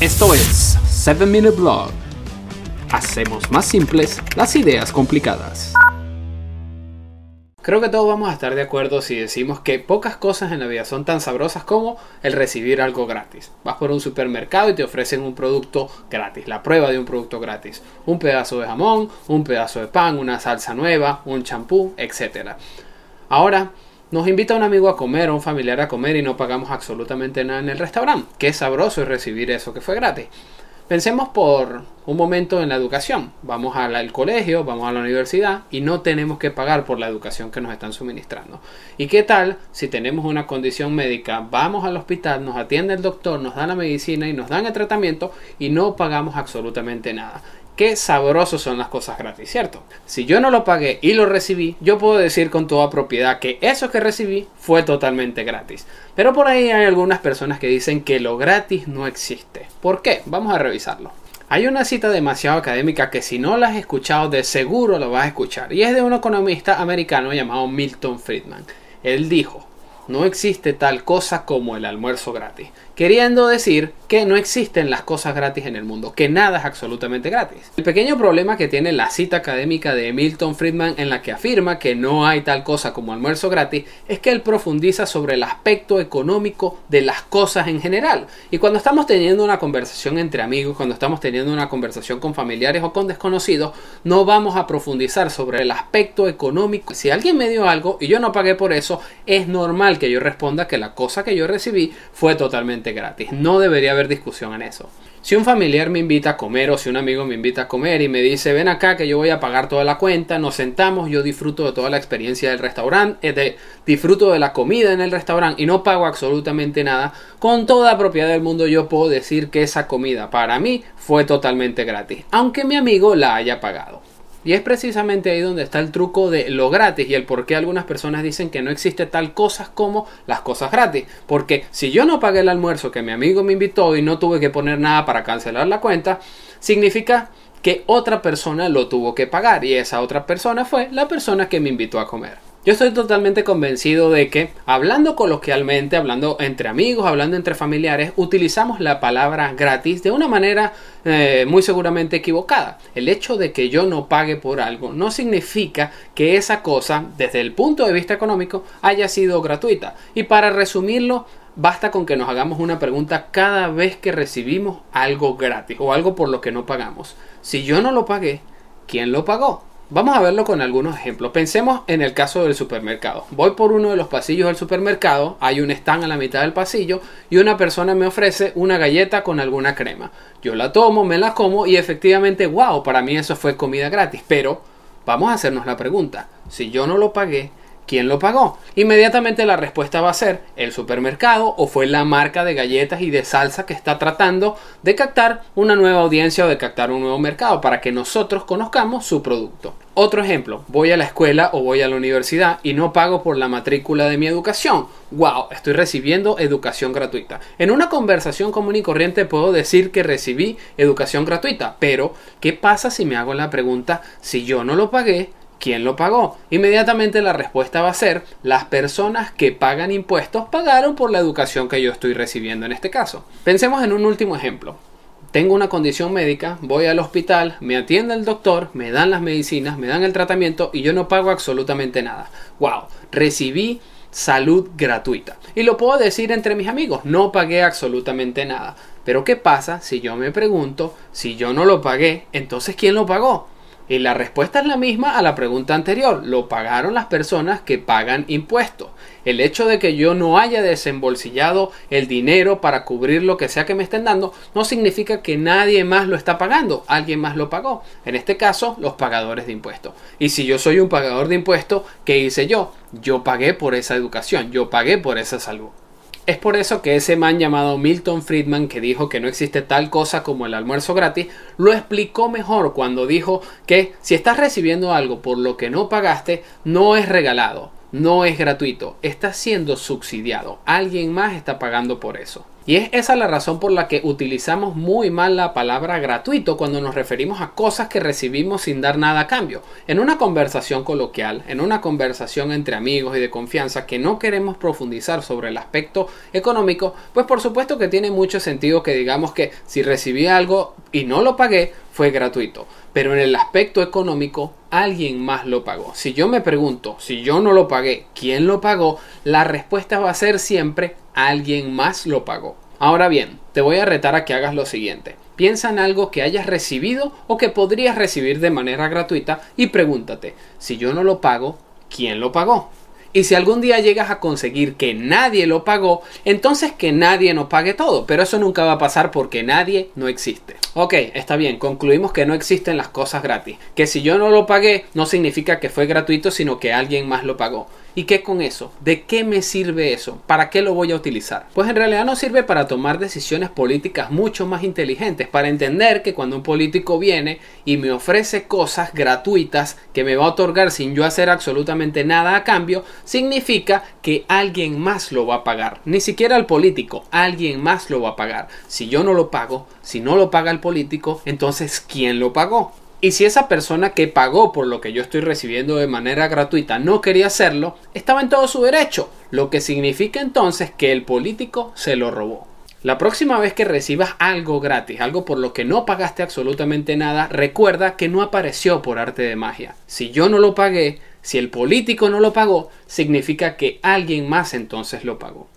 Esto es 7 Minute Blog. Hacemos más simples las ideas complicadas. Creo que todos vamos a estar de acuerdo si decimos que pocas cosas en la vida son tan sabrosas como el recibir algo gratis. Vas por un supermercado y te ofrecen un producto gratis, la prueba de un producto gratis. Un pedazo de jamón, un pedazo de pan, una salsa nueva, un champú, etc. Ahora, nos invita un amigo a comer o un familiar a comer y no pagamos absolutamente nada en el restaurante. Qué sabroso es recibir eso que fue gratis. Pensemos por un momento en la educación. Vamos al colegio, vamos a la universidad y no tenemos que pagar por la educación que nos están suministrando. ¿Y qué tal si tenemos una condición médica? Vamos al hospital, nos atiende el doctor, nos da la medicina y nos dan el tratamiento y no pagamos absolutamente nada. Qué sabrosos son las cosas gratis, ¿cierto? Si yo no lo pagué y lo recibí, yo puedo decir con toda propiedad que eso que recibí fue totalmente gratis. Pero por ahí hay algunas personas que dicen que lo gratis no existe. ¿Por qué? Vamos a revisarlo. Hay una cita demasiado académica que si no la has escuchado de seguro lo vas a escuchar y es de un economista americano llamado Milton Friedman. Él dijo, no existe tal cosa como el almuerzo gratis queriendo decir que no existen las cosas gratis en el mundo, que nada es absolutamente gratis. El pequeño problema que tiene la cita académica de Milton Friedman en la que afirma que no hay tal cosa como almuerzo gratis es que él profundiza sobre el aspecto económico de las cosas en general. Y cuando estamos teniendo una conversación entre amigos, cuando estamos teniendo una conversación con familiares o con desconocidos, no vamos a profundizar sobre el aspecto económico. Si alguien me dio algo y yo no pagué por eso, es normal que yo responda que la cosa que yo recibí fue totalmente gratis. No debería haber discusión en eso. Si un familiar me invita a comer o si un amigo me invita a comer y me dice ven acá que yo voy a pagar toda la cuenta, nos sentamos, yo disfruto de toda la experiencia del restaurante, de, disfruto de la comida en el restaurante y no pago absolutamente nada, con toda propiedad del mundo yo puedo decir que esa comida para mí fue totalmente gratis, aunque mi amigo la haya pagado. Y es precisamente ahí donde está el truco de lo gratis y el por qué algunas personas dicen que no existe tal cosas como las cosas gratis. Porque si yo no pagué el almuerzo que mi amigo me invitó y no tuve que poner nada para cancelar la cuenta, significa que otra persona lo tuvo que pagar y esa otra persona fue la persona que me invitó a comer. Yo estoy totalmente convencido de que, hablando coloquialmente, hablando entre amigos, hablando entre familiares, utilizamos la palabra gratis de una manera eh, muy seguramente equivocada. El hecho de que yo no pague por algo no significa que esa cosa, desde el punto de vista económico, haya sido gratuita. Y para resumirlo, basta con que nos hagamos una pregunta cada vez que recibimos algo gratis o algo por lo que no pagamos. Si yo no lo pagué, ¿quién lo pagó? Vamos a verlo con algunos ejemplos. Pensemos en el caso del supermercado. Voy por uno de los pasillos del supermercado, hay un stand a la mitad del pasillo y una persona me ofrece una galleta con alguna crema. Yo la tomo, me la como y efectivamente, wow, para mí eso fue comida gratis. Pero vamos a hacernos la pregunta, si yo no lo pagué, ¿Quién lo pagó? Inmediatamente la respuesta va a ser el supermercado o fue la marca de galletas y de salsa que está tratando de captar una nueva audiencia o de captar un nuevo mercado para que nosotros conozcamos su producto. Otro ejemplo, voy a la escuela o voy a la universidad y no pago por la matrícula de mi educación. ¡Wow! Estoy recibiendo educación gratuita. En una conversación común y corriente puedo decir que recibí educación gratuita, pero ¿qué pasa si me hago la pregunta si yo no lo pagué? ¿Quién lo pagó? Inmediatamente la respuesta va a ser las personas que pagan impuestos pagaron por la educación que yo estoy recibiendo en este caso. Pensemos en un último ejemplo. Tengo una condición médica, voy al hospital, me atiende el doctor, me dan las medicinas, me dan el tratamiento y yo no pago absolutamente nada. ¡Wow! Recibí salud gratuita. Y lo puedo decir entre mis amigos, no pagué absolutamente nada. Pero ¿qué pasa si yo me pregunto, si yo no lo pagué, entonces ¿quién lo pagó? Y la respuesta es la misma a la pregunta anterior. Lo pagaron las personas que pagan impuestos. El hecho de que yo no haya desembolsillado el dinero para cubrir lo que sea que me estén dando no significa que nadie más lo está pagando. Alguien más lo pagó. En este caso, los pagadores de impuestos. Y si yo soy un pagador de impuestos, ¿qué hice yo? Yo pagué por esa educación. Yo pagué por esa salud. Es por eso que ese man llamado Milton Friedman, que dijo que no existe tal cosa como el almuerzo gratis, lo explicó mejor cuando dijo que si estás recibiendo algo por lo que no pagaste, no es regalado, no es gratuito, está siendo subsidiado, alguien más está pagando por eso. Y es esa la razón por la que utilizamos muy mal la palabra gratuito cuando nos referimos a cosas que recibimos sin dar nada a cambio. En una conversación coloquial, en una conversación entre amigos y de confianza que no queremos profundizar sobre el aspecto económico, pues por supuesto que tiene mucho sentido que digamos que si recibí algo y no lo pagué, fue gratuito. Pero en el aspecto económico, alguien más lo pagó. Si yo me pregunto, si yo no lo pagué, ¿quién lo pagó? La respuesta va a ser siempre alguien más lo pagó. Ahora bien, te voy a retar a que hagas lo siguiente. Piensa en algo que hayas recibido o que podrías recibir de manera gratuita y pregúntate, si yo no lo pago, ¿quién lo pagó? Y si algún día llegas a conseguir que nadie lo pagó, entonces que nadie nos pague todo. Pero eso nunca va a pasar porque nadie no existe. Ok, está bien, concluimos que no existen las cosas gratis. Que si yo no lo pagué, no significa que fue gratuito, sino que alguien más lo pagó. ¿Y qué con eso? ¿De qué me sirve eso? ¿Para qué lo voy a utilizar? Pues en realidad nos sirve para tomar decisiones políticas mucho más inteligentes, para entender que cuando un político viene y me ofrece cosas gratuitas que me va a otorgar sin yo hacer absolutamente nada a cambio, significa que alguien más lo va a pagar. Ni siquiera el político, alguien más lo va a pagar. Si yo no lo pago, si no lo paga el político, entonces ¿quién lo pagó? Y si esa persona que pagó por lo que yo estoy recibiendo de manera gratuita no quería hacerlo, estaba en todo su derecho, lo que significa entonces que el político se lo robó. La próxima vez que recibas algo gratis, algo por lo que no pagaste absolutamente nada, recuerda que no apareció por arte de magia. Si yo no lo pagué, si el político no lo pagó, significa que alguien más entonces lo pagó.